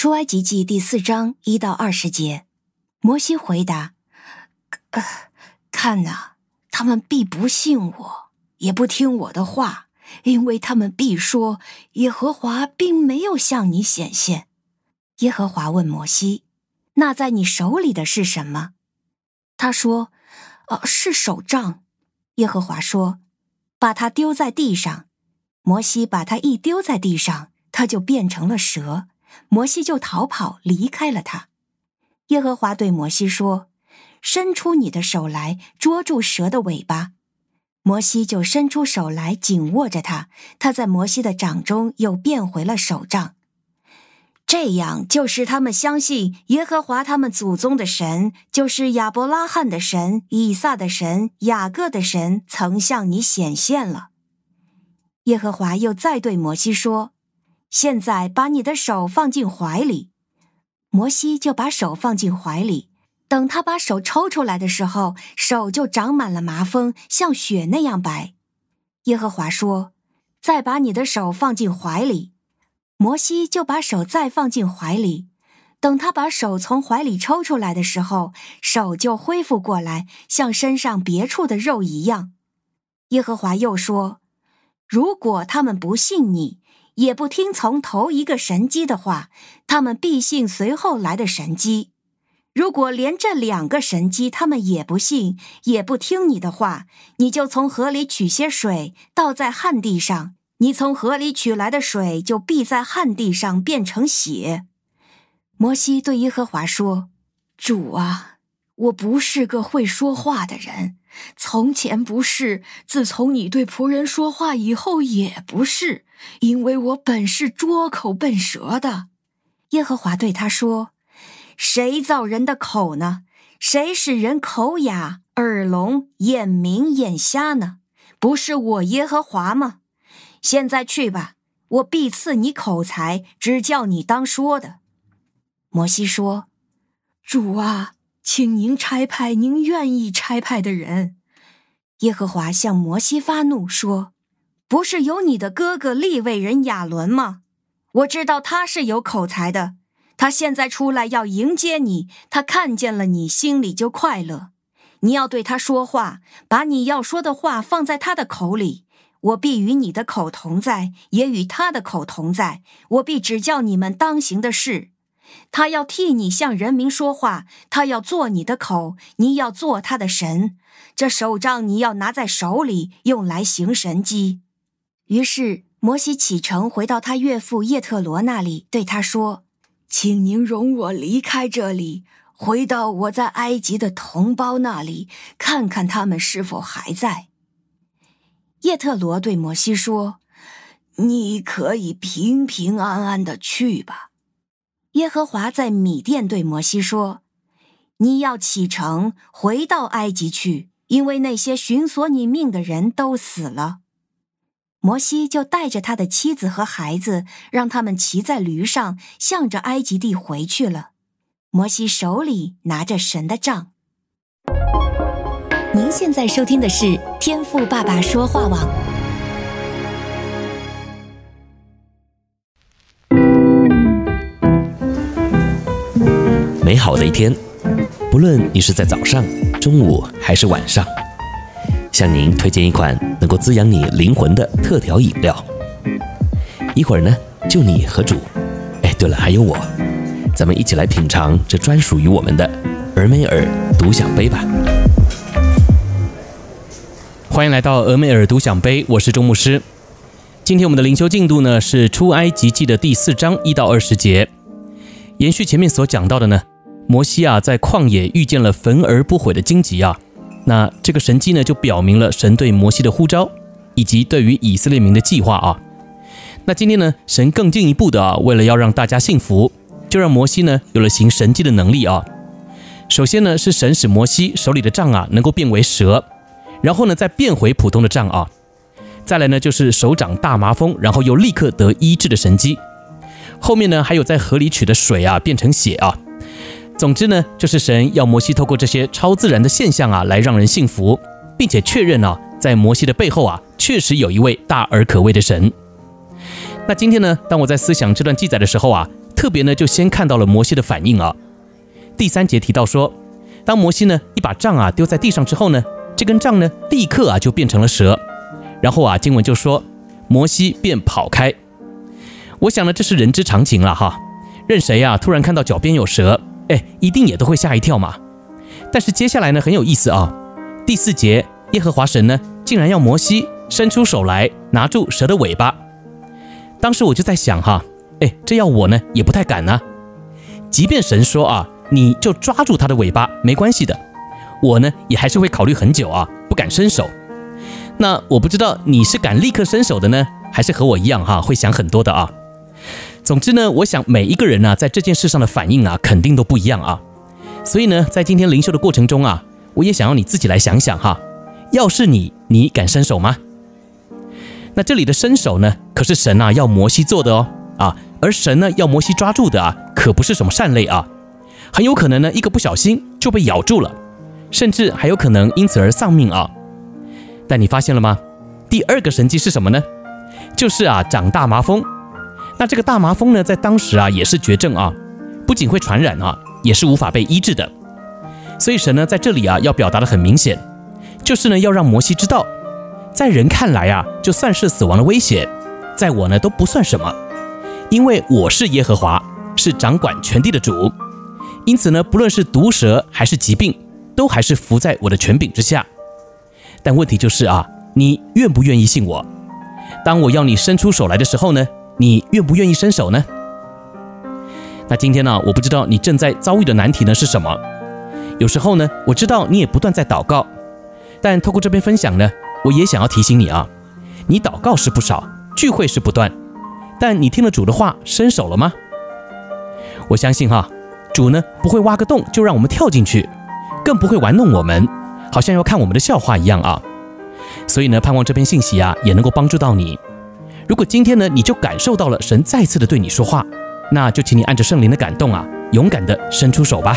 出埃及记第四章一到二十节，摩西回答：“呃，看哪，他们必不信我，也不听我的话，因为他们必说耶和华并没有向你显现。”耶和华问摩西：“那在你手里的是什么？”他说：“呃，是手杖。”耶和华说：“把它丢在地上。”摩西把它一丢在地上，它就变成了蛇。摩西就逃跑，离开了他。耶和华对摩西说：“伸出你的手来，捉住蛇的尾巴。”摩西就伸出手来，紧握着它。它在摩西的掌中又变回了手杖。这样就是他们相信耶和华他们祖宗的神，就是亚伯拉罕的神、以撒的神、雅各的神，曾向你显现了。耶和华又再对摩西说。现在把你的手放进怀里，摩西就把手放进怀里。等他把手抽出来的时候，手就长满了麻风，像雪那样白。耶和华说：“再把你的手放进怀里。”摩西就把手再放进怀里。等他把手从怀里抽出来的时候，手就恢复过来，像身上别处的肉一样。耶和华又说：“如果他们不信你，”也不听从头一个神机的话，他们必信随后来的神机。如果连这两个神机他们也不信，也不听你的话，你就从河里取些水，倒在旱地上。你从河里取来的水就必在旱地上变成血。摩西对耶和华说：“主啊，我不是个会说话的人，从前不是，自从你对仆人说话以后也不是。”因为我本是拙口笨舌的，耶和华对他说：“谁造人的口呢？谁使人口哑、耳聋、眼明、眼瞎呢？不是我耶和华吗？现在去吧，我必赐你口才，只教你当说的。”摩西说：“主啊，请您差派您愿意差派的人。”耶和华向摩西发怒说。不是有你的哥哥利未人亚伦吗？我知道他是有口才的。他现在出来要迎接你，他看见了你，心里就快乐。你要对他说话，把你要说的话放在他的口里。我必与你的口同在，也与他的口同在。我必指教你们当行的事。他要替你向人民说话，他要做你的口，你要做他的神。这手杖你要拿在手里，用来行神迹。于是摩西启程回到他岳父叶特罗那里，对他说：“请您容我离开这里，回到我在埃及的同胞那里，看看他们是否还在。”叶特罗对摩西说：“你可以平平安安的去吧。”耶和华在米店对摩西说：“你要启程回到埃及去，因为那些寻索你命的人都死了。”摩西就带着他的妻子和孩子，让他们骑在驴上，向着埃及地回去了。摩西手里拿着神的杖。您现在收听的是天赋爸爸说话网。美好的一天，不论你是在早上、中午还是晚上。向您推荐一款能够滋养你灵魂的特调饮料。一会儿呢，就你和主，哎，对了，还有我，咱们一起来品尝这专属于我们的俄梅尔独享杯吧。欢迎来到俄梅尔独享杯，我是周牧师。今天我们的灵修进度呢是出埃及记的第四章一到二十节，延续前面所讲到的呢，摩西啊在旷野遇见了焚而不毁的荆棘啊。那这个神迹呢，就表明了神对摩西的呼召，以及对于以色列民的计划啊。那今天呢，神更进一步的啊，为了要让大家信服，就让摩西呢有了行神迹的能力啊。首先呢，是神使摩西手里的杖啊能够变为蛇，然后呢再变回普通的杖啊。再来呢，就是手掌大麻风，然后又立刻得医治的神迹。后面呢，还有在河里取的水啊变成血啊。总之呢，就是神要摩西透过这些超自然的现象啊，来让人信服，并且确认啊，在摩西的背后啊，确实有一位大而可畏的神。那今天呢，当我在思想这段记载的时候啊，特别呢就先看到了摩西的反应啊。第三节提到说，当摩西呢一把杖啊丢在地上之后呢，这根杖呢立刻啊就变成了蛇，然后啊经文就说摩西便跑开。我想呢这是人之常情了哈，任谁呀突然看到脚边有蛇，哎一定也都会吓一跳嘛。但是接下来呢很有意思啊，第四节耶和华神呢竟然要摩西伸出手来拿住蛇的尾巴。当时我就在想哈，哎这要我呢也不太敢呢，即便神说啊。你就抓住它的尾巴，没关系的。我呢，也还是会考虑很久啊，不敢伸手。那我不知道你是敢立刻伸手的呢，还是和我一样哈，会想很多的啊。总之呢，我想每一个人呢，在这件事上的反应啊，肯定都不一样啊。所以呢，在今天灵修的过程中啊，我也想要你自己来想想哈，要是你，你敢伸手吗？那这里的伸手呢，可是神啊要摩西做的哦啊，而神呢要摩西抓住的啊，可不是什么善类啊。很有可能呢，一个不小心就被咬住了，甚至还有可能因此而丧命啊！但你发现了吗？第二个神迹是什么呢？就是啊，长大麻风。那这个大麻风呢，在当时啊也是绝症啊，不仅会传染啊，也是无法被医治的。所以神呢，在这里啊要表达的很明显，就是呢要让摩西知道，在人看来啊，就算是死亡的威胁，在我呢都不算什么，因为我是耶和华，是掌管全地的主。因此呢，不论是毒蛇还是疾病，都还是伏在我的权柄之下。但问题就是啊，你愿不愿意信我？当我要你伸出手来的时候呢，你愿不愿意伸手呢？那今天呢，我不知道你正在遭遇的难题呢是什么。有时候呢，我知道你也不断在祷告，但透过这篇分享呢，我也想要提醒你啊，你祷告是不少，聚会是不断，但你听了主的话，伸手了吗？我相信哈。主呢，不会挖个洞就让我们跳进去，更不会玩弄我们，好像要看我们的笑话一样啊。所以呢，盼望这篇信息啊也能够帮助到你。如果今天呢你就感受到了神再次的对你说话，那就请你按着圣灵的感动啊，勇敢的伸出手吧。